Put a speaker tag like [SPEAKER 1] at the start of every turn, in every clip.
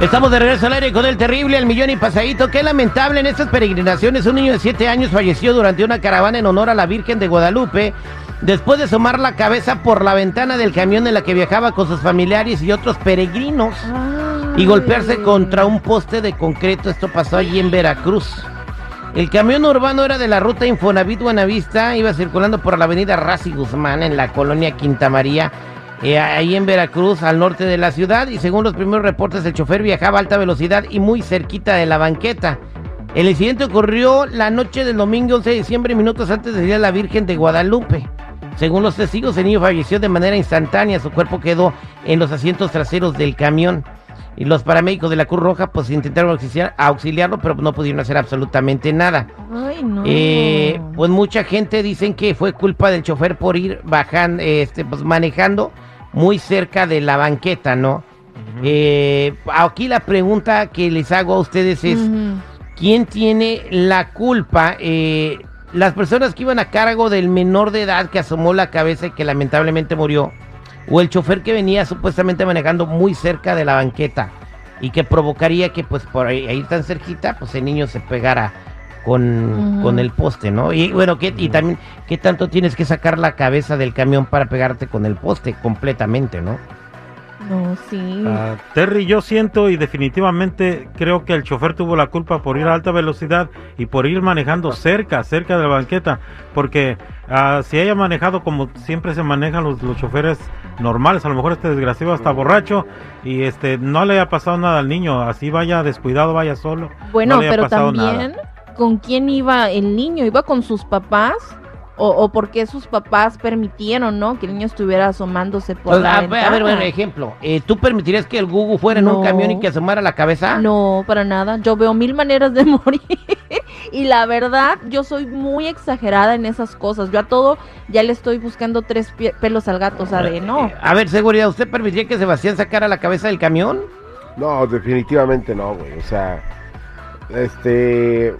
[SPEAKER 1] Estamos de regreso al aire con el terrible, el millón y pasadito. Qué lamentable en estas peregrinaciones. Un niño de 7 años falleció durante una caravana en honor a la Virgen de Guadalupe después de asomar la cabeza por la ventana del camión en la que viajaba con sus familiares y otros peregrinos y golpearse contra un poste de concreto. Esto pasó allí en Veracruz. El camión urbano era de la ruta Infonavit Buenavista, iba circulando por la avenida Razi Guzmán en la colonia Quinta María eh, ahí en Veracruz, al norte de la ciudad, y según los primeros reportes, el chofer viajaba a alta velocidad y muy cerquita de la banqueta. El incidente ocurrió la noche del domingo 11 de diciembre, minutos antes de ir a la Virgen de Guadalupe. Según los testigos, el niño falleció de manera instantánea, su cuerpo quedó en los asientos traseros del camión. Y los paramédicos de la Cruz Roja pues intentaron auxiliarlo, pero no pudieron hacer absolutamente nada.
[SPEAKER 2] Ay, no.
[SPEAKER 1] Eh, pues mucha gente dicen que fue culpa del chofer por ir bajando, este, pues manejando muy cerca de la banqueta, ¿no? Eh, aquí la pregunta que les hago a ustedes es, ¿quién tiene la culpa? Eh, las personas que iban a cargo del menor de edad que asomó la cabeza y que lamentablemente murió, o el chofer que venía supuestamente manejando muy cerca de la banqueta y que provocaría que pues por ahí, tan cerquita, pues el niño se pegara con, con, el poste, ¿no? Y bueno, ¿qué, y también, ¿qué tanto tienes que sacar la cabeza del camión para pegarte con el poste completamente, ¿no?
[SPEAKER 2] No, sí.
[SPEAKER 3] Ah, Terry, yo siento y definitivamente creo que el chofer tuvo la culpa por ir a alta velocidad y por ir manejando cerca, cerca de la banqueta, porque uh, si haya manejado como siempre se manejan los, los, choferes normales, a lo mejor este desgraciado está borracho y este no le haya pasado nada al niño, así vaya descuidado, vaya solo.
[SPEAKER 2] Bueno, pero también con quién iba el niño, iba con sus papás. O, o por qué sus papás permitieron, ¿no? Que el niño estuviera asomándose por
[SPEAKER 1] Pues,
[SPEAKER 2] la
[SPEAKER 1] a,
[SPEAKER 2] ventana.
[SPEAKER 1] a ver, bueno, ejemplo. eh, ¿Tú permitirías que el Google fuera en un camión y que asomara la cabeza?
[SPEAKER 2] No, para nada. Yo veo mil maneras de morir. y la verdad, yo soy muy exagerada en esas cosas. Yo a todo ya le estoy buscando tres pelos al gato, o sea, de no.
[SPEAKER 1] Eh, A ver, seguridad, ¿usted permitiría que Sebastián sacara la cabeza del camión?
[SPEAKER 4] No, definitivamente no, güey. O sea, este.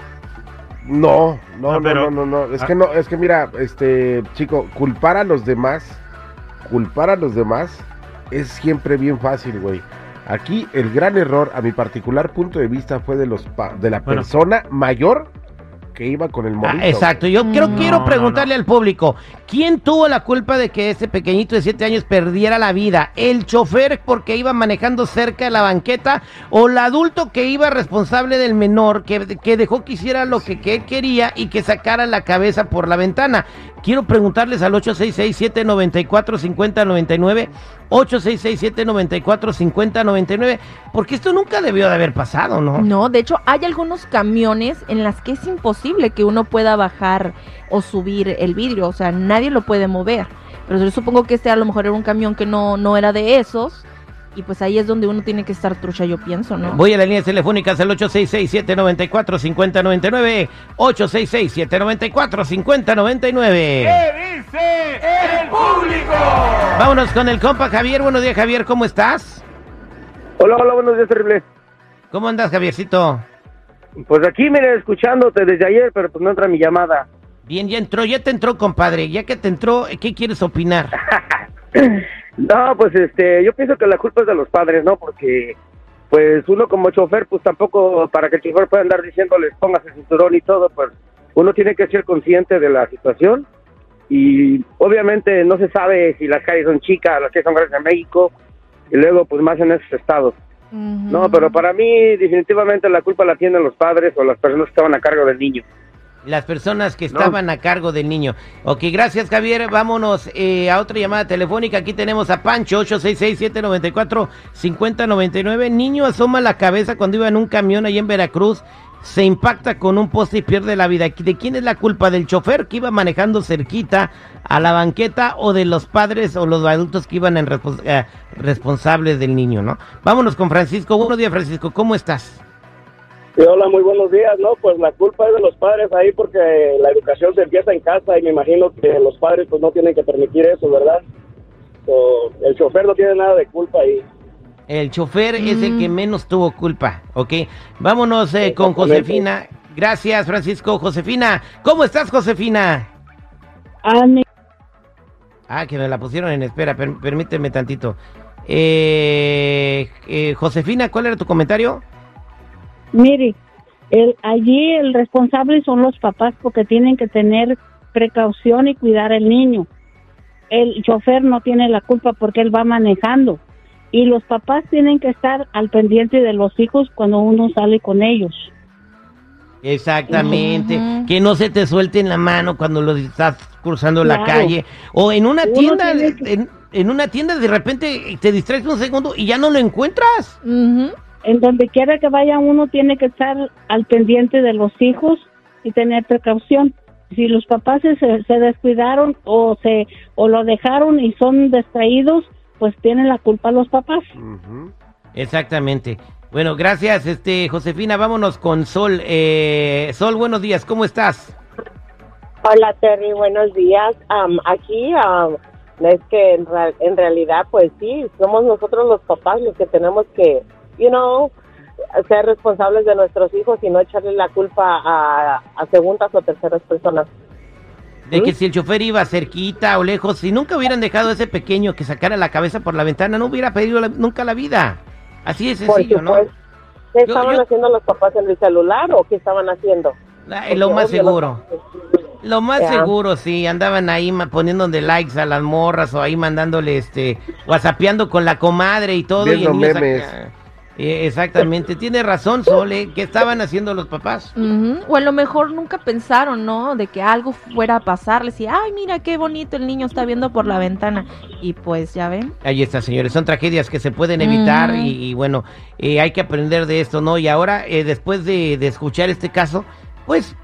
[SPEAKER 4] No, no, no,
[SPEAKER 3] pero-
[SPEAKER 4] no, no, no. Es
[SPEAKER 3] ah.
[SPEAKER 4] que no, es que mira, este, chico, culpar a los demás, culpar a los demás es siempre bien fácil, güey. Aquí el gran error, a mi particular punto de vista, fue de los pa- de la
[SPEAKER 3] Bueno.
[SPEAKER 4] persona mayor que iba con el
[SPEAKER 1] Ah,
[SPEAKER 4] morrito.
[SPEAKER 1] exacto, yo creo, quiero
[SPEAKER 3] No,
[SPEAKER 1] preguntarle al público, ¿quién tuvo la culpa de que ese pequeñito de 7 años perdiera la vida? ¿El chofer porque iba manejando cerca de la banqueta o el adulto que iba responsable del menor que, que dejó que hiciera lo que, que él quería y que sacara la cabeza por la ventana? Quiero preguntarles al 866-794-5099, 866-794-5099, porque esto nunca debió de haber pasado, ¿no?
[SPEAKER 2] No, de hecho, hay algunos camiones en las que es imposible que uno pueda bajar o subir el vidrio, o sea, nadie lo puede mover. Pero yo supongo que este a lo mejor era un camión que no, no era de esos, y pues ahí es donde uno tiene que estar trucha, yo pienso, ¿no?
[SPEAKER 1] Voy a las líneas telefónicas al 866-794-5099. 866-794-5099.
[SPEAKER 5] ¿Qué dice el público?
[SPEAKER 1] Vámonos con el compa Javier. Buenos días, Javier. ¿Cómo estás?
[SPEAKER 6] Hola, hola, buenos días, terrible.
[SPEAKER 1] ¿Cómo andas, Javiercito?
[SPEAKER 6] Pues aquí, mire, escuchándote desde ayer, pero pues no entra mi llamada.
[SPEAKER 1] Bien, ya entró, ya te entró, compadre. Ya que te entró, ¿qué quieres opinar?
[SPEAKER 6] No, pues este, yo pienso que la culpa es de los padres, ¿no? Porque, pues uno como chofer, pues tampoco, para que el chofer pueda andar diciéndoles pongas el cinturón y todo, pues uno tiene que ser consciente de la situación. Y obviamente no se sabe si las calles son chicas, las calles son grandes en México, y luego pues más en esos estados. No, pero para mí definitivamente la culpa la tienen los padres o las personas que estaban a cargo del niño.
[SPEAKER 1] Las personas que estaban a cargo del niño. Ok, gracias, Javier. Vámonos eh, a otra llamada telefónica. Aquí tenemos a Pancho, 866-794-5099. Niño asoma la cabeza cuando iba en un camión ahí en Veracruz. Se impacta con un poste y pierde la vida. ¿De quién es la culpa? ¿Del chofer que iba manejando cerquita a la banqueta o de los padres o los adultos que iban en respons- eh, responsables del niño, no? Vámonos con Francisco. Buenos días, Francisco. ¿Cómo estás?
[SPEAKER 7] Sí, hola, muy buenos días. No, pues la culpa es de los padres ahí porque la educación se empieza en casa y me imagino que los padres pues no tienen que permitir eso, ¿verdad? So, el chofer no tiene nada de culpa ahí.
[SPEAKER 1] El chofer es el
[SPEAKER 2] Mm.
[SPEAKER 1] que menos tuvo culpa, ¿ok? Vámonos eh, con. Josefina. Gracias, Francisco. Josefina, ¿cómo estás, Josefina? Ah, que me la pusieron en espera, per- permíteme tantito. Eh, eh, Josefina, ¿cuál era tu comentario?
[SPEAKER 8] Mire, el, allí el responsable son los papás porque tienen que tener precaución y cuidar al niño. El chofer no tiene la culpa porque él va manejando. Y los papás tienen que estar al pendiente de los hijos cuando uno sale con ellos.
[SPEAKER 1] Exactamente. Que no se te suelte en la mano cuando lo estás cruzando la calle. O en una
[SPEAKER 8] Uno
[SPEAKER 1] tienda,
[SPEAKER 8] que-
[SPEAKER 1] en, en una tienda de repente te distraes un segundo y ya no lo encuentras.
[SPEAKER 8] En donde quiera que vaya uno tiene que estar al pendiente de los hijos y tener precaución. Si los papás se, se descuidaron o se o lo dejaron y son distraídos, pues tienen la culpa los papás.
[SPEAKER 4] Ujú.
[SPEAKER 1] Exactamente. Bueno, gracias, este Josefina. Vámonos con Sol. Eh, Sol, buenos días. ¿Cómo estás?
[SPEAKER 9] Hola Terry, buenos días. Am, aquí am, es que en, ra- en realidad pues sí, somos nosotros los papás los que tenemos que, you know, ser responsables de nuestros hijos y no echarle la culpa a, a segundas o terceras personas.
[SPEAKER 1] De que si el chofer iba cerquita o lejos, si nunca hubieran dejado a ese pequeño que sacara la cabeza por la ventana, no hubiera pedido la- nunca la vida. Así de sencillo, ¿no?
[SPEAKER 9] ¿Qué
[SPEAKER 1] Yo-
[SPEAKER 9] estaban
[SPEAKER 1] yo-
[SPEAKER 9] haciendo los papás en el celular o qué estaban haciendo?
[SPEAKER 1] La- lo más seguro.
[SPEAKER 9] los-
[SPEAKER 1] Lo más seguro, sí, andaban ahí ma- poniéndole likes a las morras o ahí mandándole, este, whatsappeando con la comadre y todo. y el
[SPEAKER 4] Viendo
[SPEAKER 1] saca-
[SPEAKER 4] memes.
[SPEAKER 1] Eh, exactamente, tiene razón, Sole. ¿Qué estaban haciendo los papás?
[SPEAKER 2] O a lo mejor nunca pensaron, ¿no? De que algo fuera a pasarles y, ay, mira qué bonito el niño está viendo por la ventana. Y pues, ya ven.
[SPEAKER 1] Ahí está, señores. Son tragedias que se pueden evitar y, y bueno, eh, hay que aprender de esto, ¿no? Y ahora, eh, después de, de escuchar este caso, pues eh,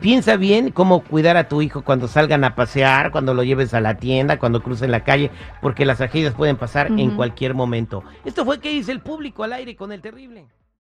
[SPEAKER 1] piensa bien cómo cuidar a tu hijo cuando salgan a pasear, cuando lo lleves a la tienda, cuando crucen la calle, porque las tragedias pueden pasar en cualquier momento. Esto fue que dice el público al aire con el terrible.